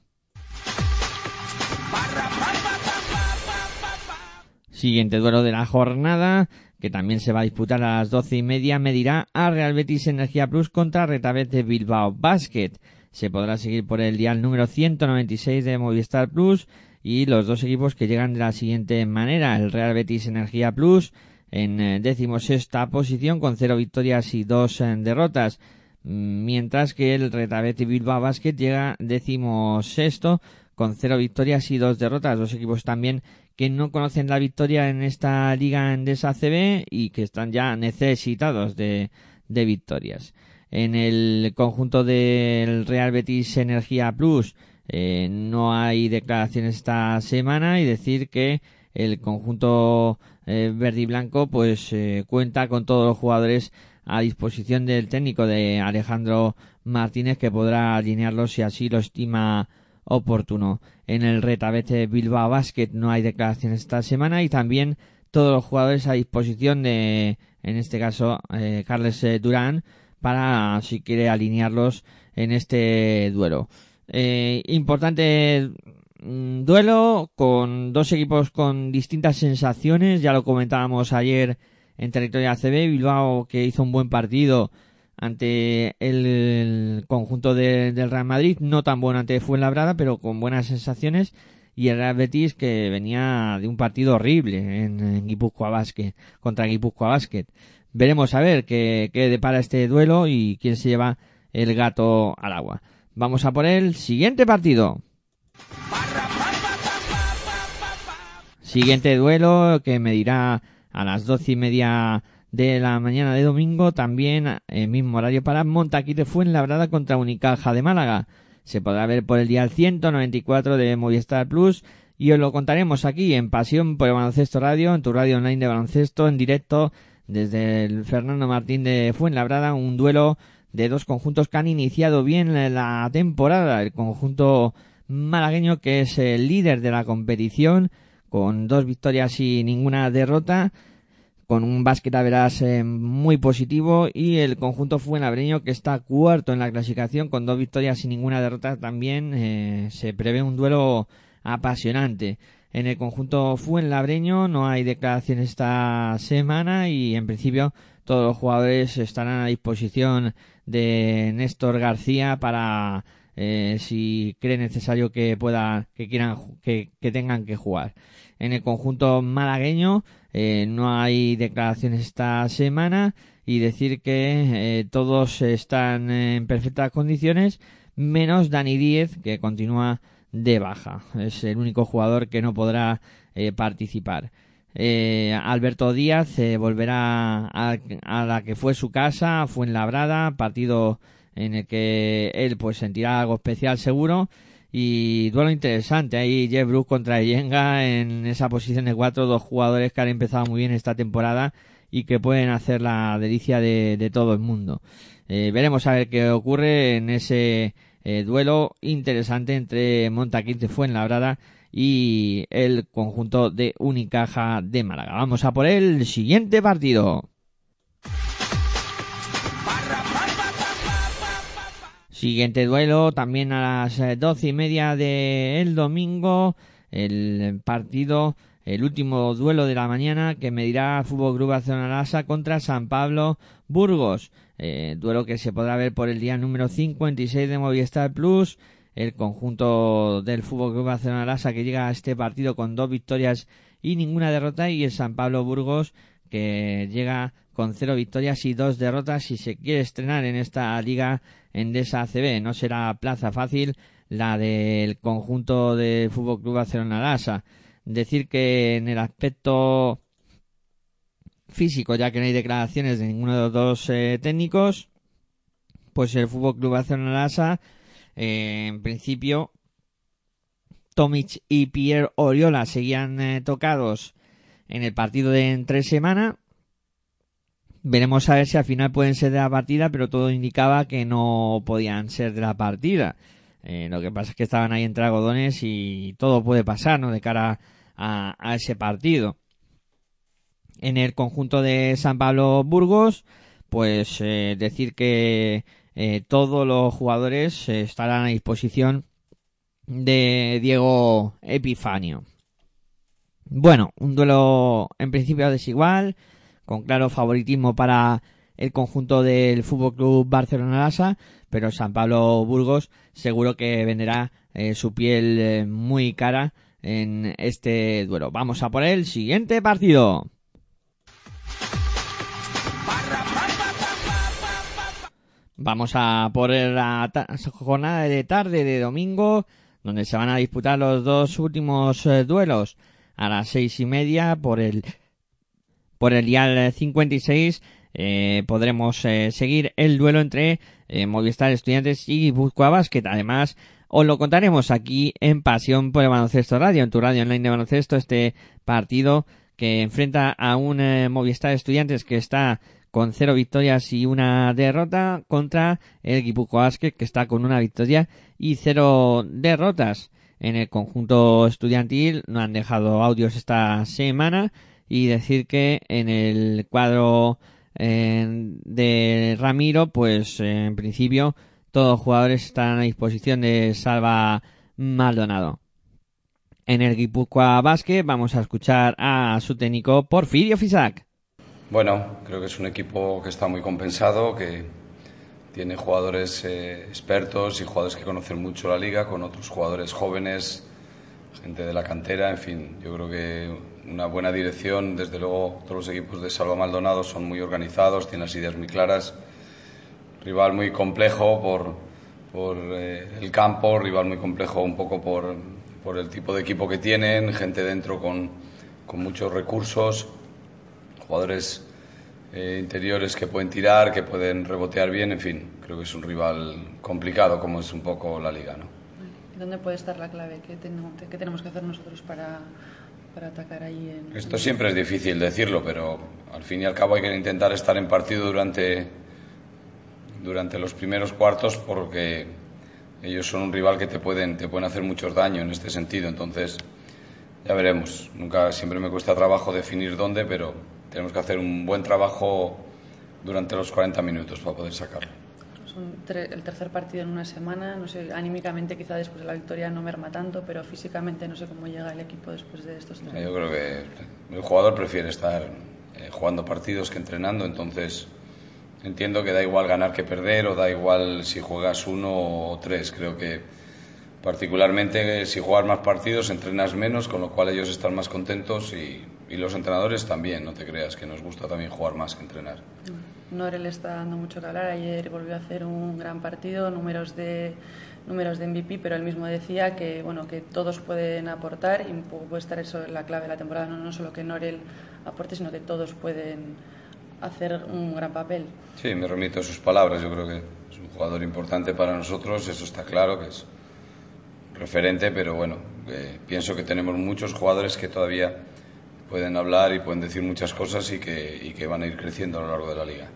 Speaker 1: Siguiente duelo de la jornada, que también se va a disputar a las doce y media, medirá a Real Betis Energía Plus contra Retabet de Bilbao Basket. Se podrá seguir por el dial número 196 de Movistar Plus y los dos equipos que llegan de la siguiente manera. El Real Betis Energía Plus en eh, decimosexta posición con cero victorias y dos eh, derrotas, mientras que el Retabet Bilbao Basket llega decimosexto con cero victorias y dos derrotas. Dos equipos también que no conocen la victoria en esta liga Endesa CB y que están ya necesitados de, de victorias. En el conjunto del Real Betis Energía Plus eh, no hay declaraciones esta semana y decir que el conjunto eh, verde y blanco pues eh, cuenta con todos los jugadores a disposición del técnico de Alejandro Martínez que podrá alinearlos si así lo estima oportuno. En el Retabete Bilbao Basket no hay declaraciones esta semana y también todos los jugadores a disposición de, en este caso, eh, Carles eh, Durán para si quiere alinearlos en este duelo. Eh, importante mm, duelo con dos equipos con distintas sensaciones, ya lo comentábamos ayer en territorio ACB, Bilbao que hizo un buen partido ante el, conjunto de, del Real Madrid, no tan bueno ante Fuenlabrada, pero con buenas sensaciones, y el Real Betis que venía de un partido horrible en, en Guipúzcoa Basket, contra Guipúzcoa Basket. Veremos a ver qué, qué depara este duelo y quién se lleva el gato al agua. Vamos a por el siguiente partido. Siguiente duelo que medirá a las doce y media de la mañana de domingo, también el mismo horario para Montaquite Fuenlabrada contra Unicaja de Málaga. Se podrá ver por el día 194 de Movistar Plus y os lo contaremos aquí en Pasión por el Baloncesto Radio, en tu radio online de baloncesto, en directo desde el Fernando Martín de Fuenlabrada, un duelo de dos conjuntos que han iniciado bien la temporada. El conjunto malagueño que es el líder de la competición con dos victorias y ninguna derrota con un básquet a verás eh, muy positivo y el conjunto fuenlabreño que está cuarto en la clasificación con dos victorias y ninguna derrota también eh, se prevé un duelo apasionante. En el conjunto fuenlabreño no hay declaraciones esta semana y en principio todos los jugadores estarán a disposición de Néstor García para eh, si cree necesario que pueda que quieran que, que tengan que jugar. En el conjunto malagueño eh, no hay declaraciones esta semana y decir que eh, todos están en perfectas condiciones menos Dani Díez que continúa de baja. Es el único jugador que no podrá eh, participar eh, Alberto Díaz eh, volverá a, a, la que fue su casa, fue en Labrada, partido en el que él pues sentirá algo especial seguro y duelo interesante ahí Jeff Brook contra Yenga en esa posición de cuatro, dos jugadores que han empezado muy bien esta temporada y que pueden hacer la delicia de, de todo el mundo. Eh, veremos a ver qué ocurre en ese eh, duelo interesante entre Montaquinte Fuenlabrada y el conjunto de Unicaja de Málaga. Vamos a por el siguiente partido. Siguiente duelo también a las eh, doce y media del domingo. El partido, el último duelo de la mañana que medirá Fútbol Club Barcelona contra San Pablo Burgos. Eh, duelo que se podrá ver por el día número 56 de Movistar Plus el conjunto del Fútbol Club Barcelona Lasa que llega a este partido con dos victorias y ninguna derrota y el San Pablo Burgos que llega con cero victorias y dos derrotas y se quiere estrenar en esta liga Endesa ACB. No será plaza fácil la del conjunto del Fútbol Club Barcelona Lasa. Decir que en el aspecto físico, ya que no hay declaraciones de ninguno de los dos eh, técnicos, pues el Fútbol Club Barcelona Lasa eh, en principio Tomic y Pierre Oriola seguían eh, tocados en el partido de entre semana. Veremos a ver si al final pueden ser de la partida, pero todo indicaba que no podían ser de la partida. Eh, lo que pasa es que estaban ahí entre algodones y todo puede pasar, ¿no? De cara a, ese partido. En el conjunto de San Pablo Burgos, pues decir que eh, todos los jugadores eh, estarán a disposición de Diego Epifanio. Bueno, un duelo en principio desigual, con claro favoritismo para el conjunto del Fútbol Club Barcelona Lasa, pero San Pablo Burgos seguro que venderá eh, su piel eh, muy cara en este duelo. Vamos a por el siguiente partido. Vamos a por la jornada de tarde de domingo, donde se van a disputar los dos últimos eh, duelos a las seis y media por el por el dial 56 eh, podremos eh, seguir el duelo entre eh, Movistar Estudiantes y Guipúzcoa Basket. Además, os lo contaremos aquí en Pasión por el Baloncesto Radio, en tu radio online de baloncesto, este partido que enfrenta a un eh, Movistar Estudiantes que está con cero victorias y una derrota contra el Guipúzcoa Basket que está con una victoria y cero derrotas en el conjunto estudiantil. No han dejado audios esta semana y decir que en el cuadro de Ramiro, pues en principio todos los jugadores están a disposición de Salva Maldonado. En el Guipúzcoa Basket vamos a escuchar a su técnico Porfirio Fisac.
Speaker 13: Bueno, creo que es un equipo que está muy compensado, que tiene jugadores eh, expertos y jugadores que conocen mucho la liga, con otros jugadores jóvenes, gente de la cantera, en fin, yo creo que una buena dirección, desde luego todos los equipos de Salva Maldonado son muy organizados, tienen las ideas muy claras, rival muy complejo por, por eh, el campo, rival muy complejo un poco por, por el tipo de equipo que tienen, gente dentro con, con muchos recursos, jugadores eh, interiores que pueden tirar, que pueden rebotear bien, en fin, creo que es un rival complicado como es un poco la liga, ¿no?
Speaker 14: ¿Dónde puede estar la clave? ¿Qué tenemos, qué tenemos que hacer nosotros para, para atacar ahí? En,
Speaker 13: Esto siempre es difícil decirlo, pero al fin y al cabo hay que intentar estar en partido durante, durante los primeros cuartos porque ellos son un rival que te pueden, te pueden hacer muchos daños en este sentido. Entonces, ya veremos. Nunca, siempre me cuesta trabajo definir dónde, pero tenemos que hacer un buen trabajo durante los 40 minutos para poder sacarlo.
Speaker 14: Es un tre- el tercer partido en una semana, no sé, anímicamente quizá después de la victoria no merma tanto, pero físicamente no sé cómo llega el equipo después de estos tres.
Speaker 13: Yo creo que el jugador prefiere estar eh, jugando partidos que entrenando, entonces entiendo que da igual ganar que perder o da igual si juegas uno o tres. Creo que particularmente si juegas más partidos entrenas menos, con lo cual ellos están más contentos y, y los entrenadores también, no te creas, que nos gusta también jugar más que entrenar.
Speaker 14: Norel está dando mucho que hablar. Ayer volvió a hacer un gran partido, números de números de MVP, pero él mismo decía que bueno que todos pueden aportar y un poco puede estar eso la clave de la temporada, no, no solo que Norel aporte, sino que todos pueden hacer un gran papel.
Speaker 13: Sí, me remito a sus palabras. Yo creo que es un jugador importante para nosotros, eso está claro, que es referente, pero bueno, eh, pienso que tenemos muchos jugadores que todavía pueden hablar y pueden decir muchas cosas y que, van a ir creciendo a lo largo de la liga.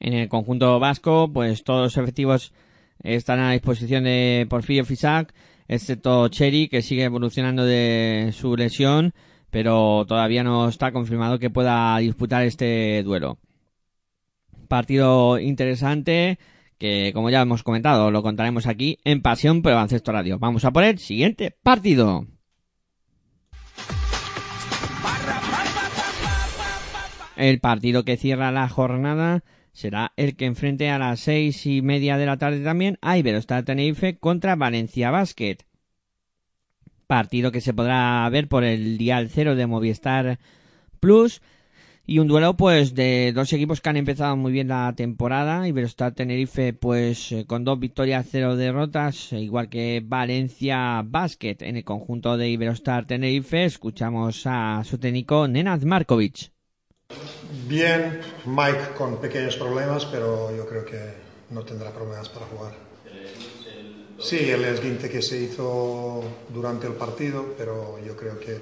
Speaker 1: En el conjunto vasco, pues todos los efectivos están a disposición de Porfirio Fisac, excepto Cheri, que sigue evolucionando de su lesión, pero todavía no está confirmado que pueda disputar este duelo. Partido interesante que, como ya hemos comentado, lo contaremos aquí en Pasión por Baloncesto Radio. Vamos a por el siguiente partido. El partido que cierra la jornada será el que enfrente a las seis y media de la tarde también a Iberostar Tenerife contra Valencia Basket. Partido que se podrá ver por el dial cero de Movistar Plus. Y un duelo pues de dos equipos que han empezado muy bien la temporada. Iberostar Tenerife pues eh, con dos victorias, cero derrotas, eh, igual que Valencia Basket en el conjunto de Iberostar Tenerife. Escuchamos a su técnico Nenad Markovic.
Speaker 15: Bien, Mike con pequeños problemas, pero yo creo que no tendrá problemas para jugar.
Speaker 8: Sí, el esguince que se hizo durante el partido, pero yo creo que,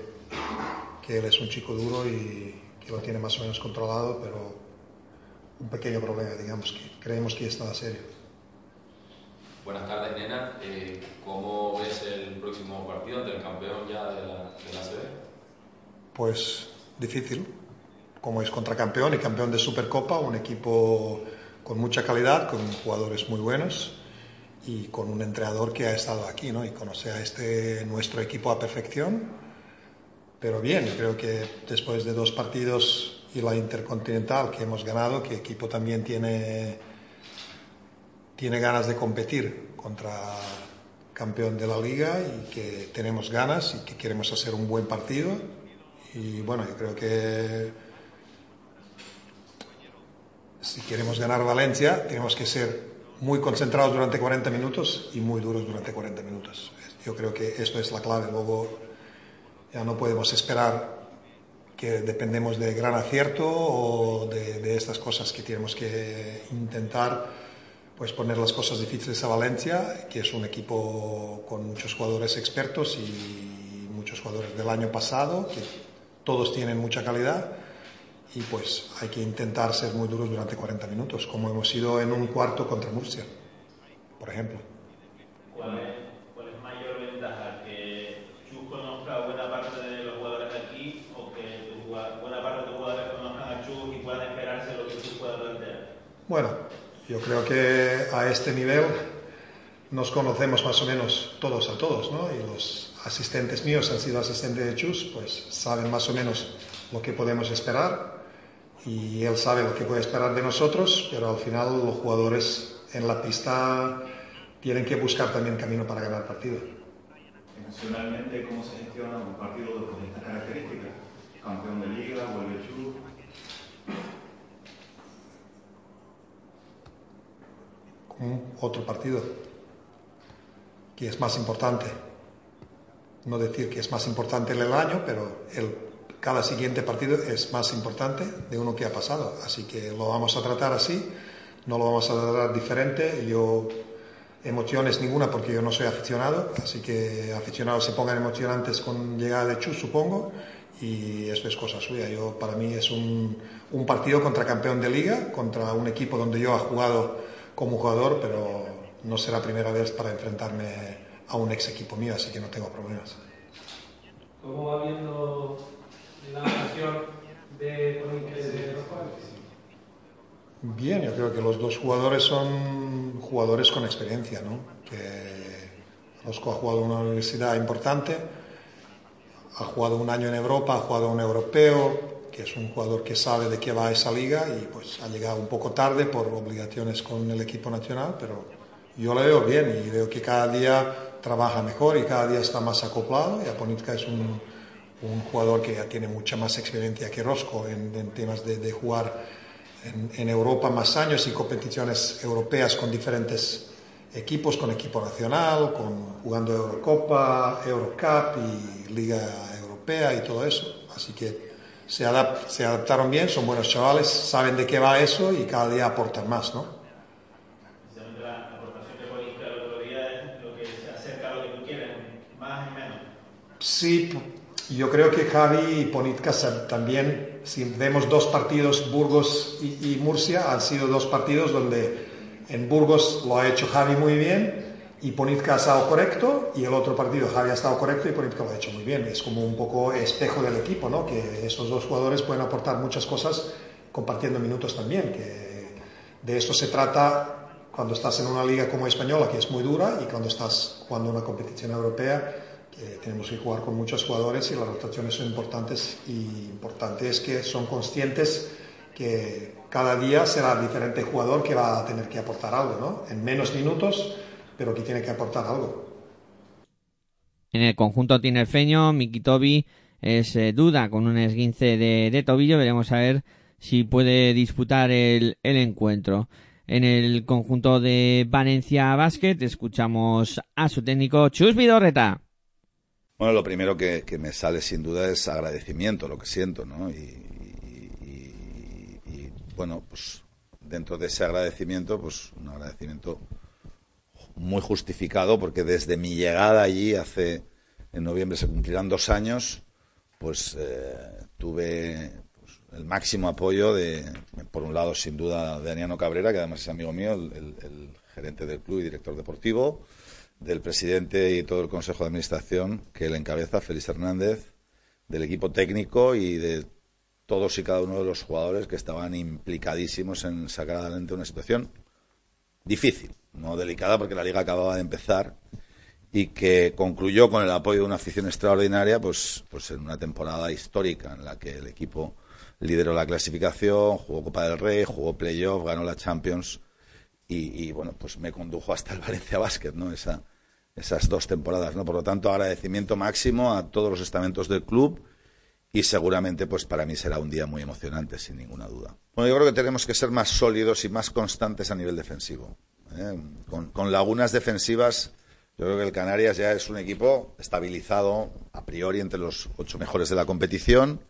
Speaker 8: que él es un chico duro y que lo tiene más o menos controlado, pero un pequeño problema, digamos, que creemos que está serio.
Speaker 16: Buenas tardes, nena. Eh, ¿Cómo ves el próximo partido ante el campeón ya de la, de la CB?
Speaker 8: Pues difícil, como es contracampeón y campeón de Supercopa, un equipo con mucha calidad, con jugadores muy buenos y con un entrenador que ha estado aquí ¿no? y conoce a este nuestro equipo a perfección. Pero bien, creo que después de dos partidos y la Intercontinental que hemos ganado, que el equipo también tiene, tiene ganas de competir contra campeón de la liga y que tenemos ganas y que queremos hacer un buen partido. Y bueno, yo creo que si queremos ganar Valencia, tenemos que ser muy concentrados durante 40 minutos y muy duros durante 40 minutos. Yo creo que esto es la clave. Luego ya no podemos esperar que dependemos de gran acierto o de, de estas cosas que tenemos que intentar pues poner las cosas difíciles a Valencia, que es un equipo con muchos jugadores expertos y muchos jugadores del año pasado, que todos tienen mucha calidad y pues hay que intentar ser muy duros durante 40 minutos, como hemos sido en un cuarto contra Murcia, por ejemplo.
Speaker 17: ¿Cuál es, cuál es mayor ventaja? ¿Que Chus conozca buena parte de los jugadores de aquí o que buena parte de tus jugadores conozcan a Chus y puedan esperarse lo que Chus pueda plantear?
Speaker 8: Bueno, yo creo que a este nivel nos conocemos más o menos todos a todos, ¿no? Y los asistentes míos han sido asistentes de Chus, pues saben más o menos lo que podemos esperar y él sabe lo que puede esperar de nosotros, pero al final los jugadores en la pista tienen que buscar también camino para ganar partido.
Speaker 18: Emocionalmente, ¿cómo se gestiona un partido con estas características? Campeón de liga, vuelve
Speaker 8: un otro partido que es más importante. No decir que es más importante en el año, pero el, cada siguiente partido es más importante de uno que ha pasado. Así que lo vamos a tratar así, no lo vamos a tratar diferente. Yo, emociones ninguna porque yo no soy aficionado, así que aficionados se pongan emocionantes con llegada de Chus, supongo, y esto es cosa suya. Yo, para mí es un, un partido contra campeón de liga, contra un equipo donde yo he jugado como jugador, pero no será primera vez para enfrentarme a un ex equipo mío, así que no tengo problemas.
Speaker 19: ¿Cómo va viendo la relación de de jóvenes?
Speaker 8: Bien, yo creo que los dos jugadores son jugadores con experiencia, ¿no? Que Rosco ha jugado en una universidad importante, ha jugado un año en Europa, ha jugado un europeo, que es un jugador que sabe de qué va esa liga y pues ha llegado un poco tarde por obligaciones con el equipo nacional, pero yo lo veo bien y veo que cada día trabaja mejor y cada día está más acoplado y Aponitka es un, un jugador que ya tiene mucha más experiencia que Rosco en, en temas de, de jugar en, en Europa más años y competiciones europeas con diferentes equipos, con equipo nacional, con, jugando Eurocopa, Eurocup y Liga Europea y todo eso. Así que se, adap- se adaptaron bien, son buenos chavales, saben de qué va eso y cada día aportan más, ¿no? Sí, yo creo que Javi y Ponitka también, si vemos dos partidos, Burgos y, y Murcia, han sido dos partidos donde en Burgos lo ha hecho Javi muy bien y Ponitka ha estado correcto y el otro partido Javi ha estado correcto y Ponitka lo ha hecho muy bien. Es como un poco espejo del equipo, ¿no? Que estos dos jugadores pueden aportar muchas cosas compartiendo minutos también, que de esto se trata cuando estás en una liga como española, que es muy dura, y cuando estás jugando una competición europea, que tenemos que jugar con muchos jugadores y las rotaciones son importantes y importante es que son conscientes que cada día será diferente jugador que va a tener que aportar algo, ¿no? En menos minutos, pero que tiene que aportar algo.
Speaker 1: En el conjunto tinerfeño, Mikitobi es eh, duda con un esguince de, tobillo. Veremos a ver si puede disputar el, el encuentro. En el conjunto de Valencia Basket escuchamos a su técnico Chus Vidorreta.
Speaker 20: Bueno, lo primero que, que me sale sin duda es agradecimiento, lo que siento, ¿no? Y, bueno, pues dentro de ese agradecimiento, pues un agradecimiento muy justificado porque desde mi llegada allí hace en noviembre se cumplirán dos años, pues eh, tuve pues, el máximo apoyo de, por un lado, sin duda, de Aniano Cabrera, que además es amigo mío, el gerente del club y director deportivo, del presidente y todo el consejo de administración que él encabeza, Félix Hernández, del equipo técnico y de todos y cada uno de los jugadores que estaban implicadísimos en sacar adelante una situación difícil, no delicada porque la liga acababa de empezar y que concluyó con el apoyo de una afición extraordinaria, pues, pues en una temporada histórica en la que el equipo lideró la clasificación, jugó Copa del Rey, jugó playoff, ganó la Champions y, bueno, pues me condujo hasta el Valencia Basket, ¿no? Esa, esas dos temporadas, ¿no? Por lo tanto, agradecimiento máximo a todos los estamentos del club y seguramente, pues para mí será un día muy emocionante, sin ninguna duda. Bueno, yo creo que tenemos que ser más sólidos y más constantes a nivel defensivo. ¿eh? Con, con lagunas defensivas, yo creo que el Canarias ya es un equipo estabilizado a priori entre los ocho mejores de la competición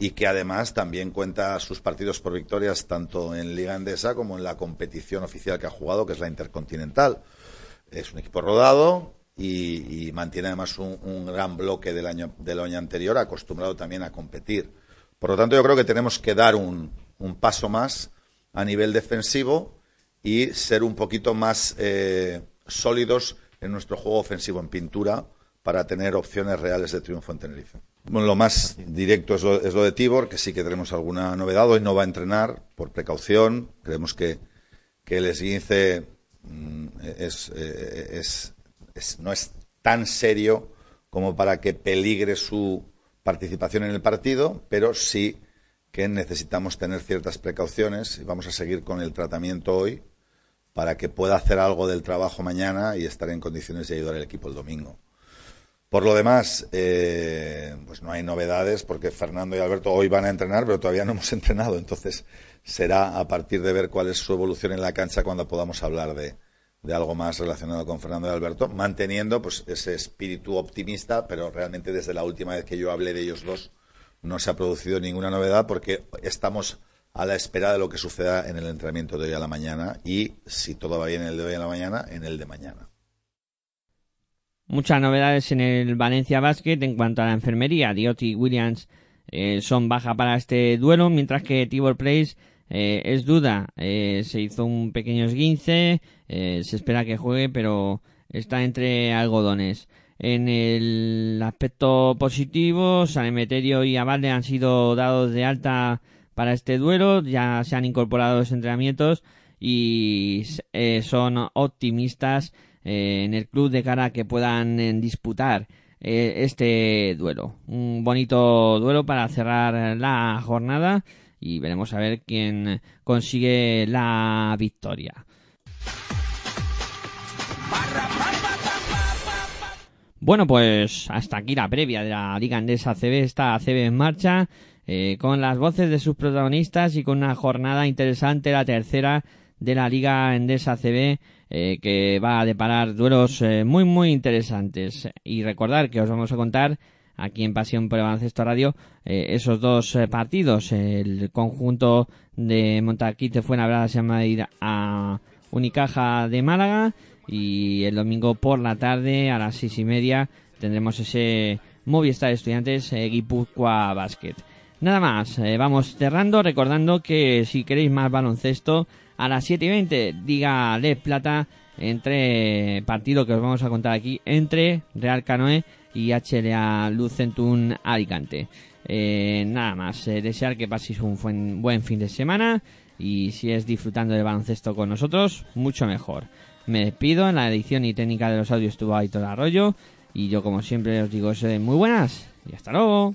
Speaker 20: y que además también cuenta sus partidos por victorias tanto en Liga Endesa como en la competición oficial que ha jugado, que es la Intercontinental. Es un equipo rodado y, mantiene además un, gran bloque del año, del año anterior, acostumbrado también a competir. Por lo tanto, yo creo que tenemos que dar un, paso más a nivel defensivo y ser un poquito más eh, sólidos en nuestro juego ofensivo en pintura para tener opciones reales de triunfo en Tenerife. Bueno, lo más directo es lo, de Tibor, que sí que tenemos alguna novedad. Hoy no va a entrenar por precaución. Creemos que, el esguince mm, eh, no es tan serio como para que peligre su participación en el partido, pero sí que necesitamos tener ciertas precauciones y vamos a seguir con el tratamiento hoy para que pueda hacer algo del trabajo mañana y estar en condiciones de ayudar al equipo el domingo. Por lo demás, eh, pues no hay novedades porque Fernando y Alberto hoy van a entrenar, pero todavía no hemos entrenado. Entonces será a partir de ver cuál es su evolución en la cancha cuando podamos hablar de, algo más relacionado con Fernando y Alberto, manteniendo pues ese espíritu optimista, pero realmente desde la última vez que yo hablé de ellos dos no se ha producido ninguna novedad porque estamos a la espera de lo que suceda en el entrenamiento de hoy a la mañana y si todo va bien en el de hoy a la mañana, en el de mañana.
Speaker 1: Muchas novedades en el Valencia Basket en cuanto a la enfermería. Diotti y Williams eh, son baja para este duelo, mientras que Tibor Place eh, es duda. Eh, se hizo un pequeño esguince, se espera que juegue, pero está entre algodones. En el aspecto positivo, San Emeterio y Abalde han sido dados de alta para este duelo, ya se han incorporado los entrenamientos y son optimistas eh, en el club de cara a que puedan eh, disputar eh, este duelo. Un bonito duelo para cerrar la jornada y veremos a ver quién consigue la victoria. Bueno, pues hasta aquí la previa de la Liga Andesa CB. Está CB en marcha con las voces de sus protagonistas y con una jornada interesante, la tercera de la Liga Endesa CB eh, que va a deparar duelos eh, muy muy interesantes. Y recordar que os vamos a contar aquí en Pasión por el Baloncesto Radio eh, esos dos partidos. El conjunto de Montaquite Fuenlabrada se llama ir a Unicaja de Málaga y el domingo por la tarde a las seis y media tendremos ese Movistar Estudiantes Guipúzcoa Basket. Nada más, vamos cerrando recordando que si queréis más baloncesto a las 7 y 20, diga Le Plata, entre partido que os vamos a contar aquí, entre Real Canoe y HLA Lucentun Alicante. Eh, nada más, eh, desear que paséis un buen, fin de semana y si es disfrutando del baloncesto con nosotros, mucho mejor. Me despido, en la edición y técnica de los audios estuvo Aitor Arroyo y yo como siempre os digo, muy buenas y hasta luego.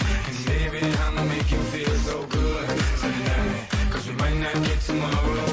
Speaker 21: I get tomorrow.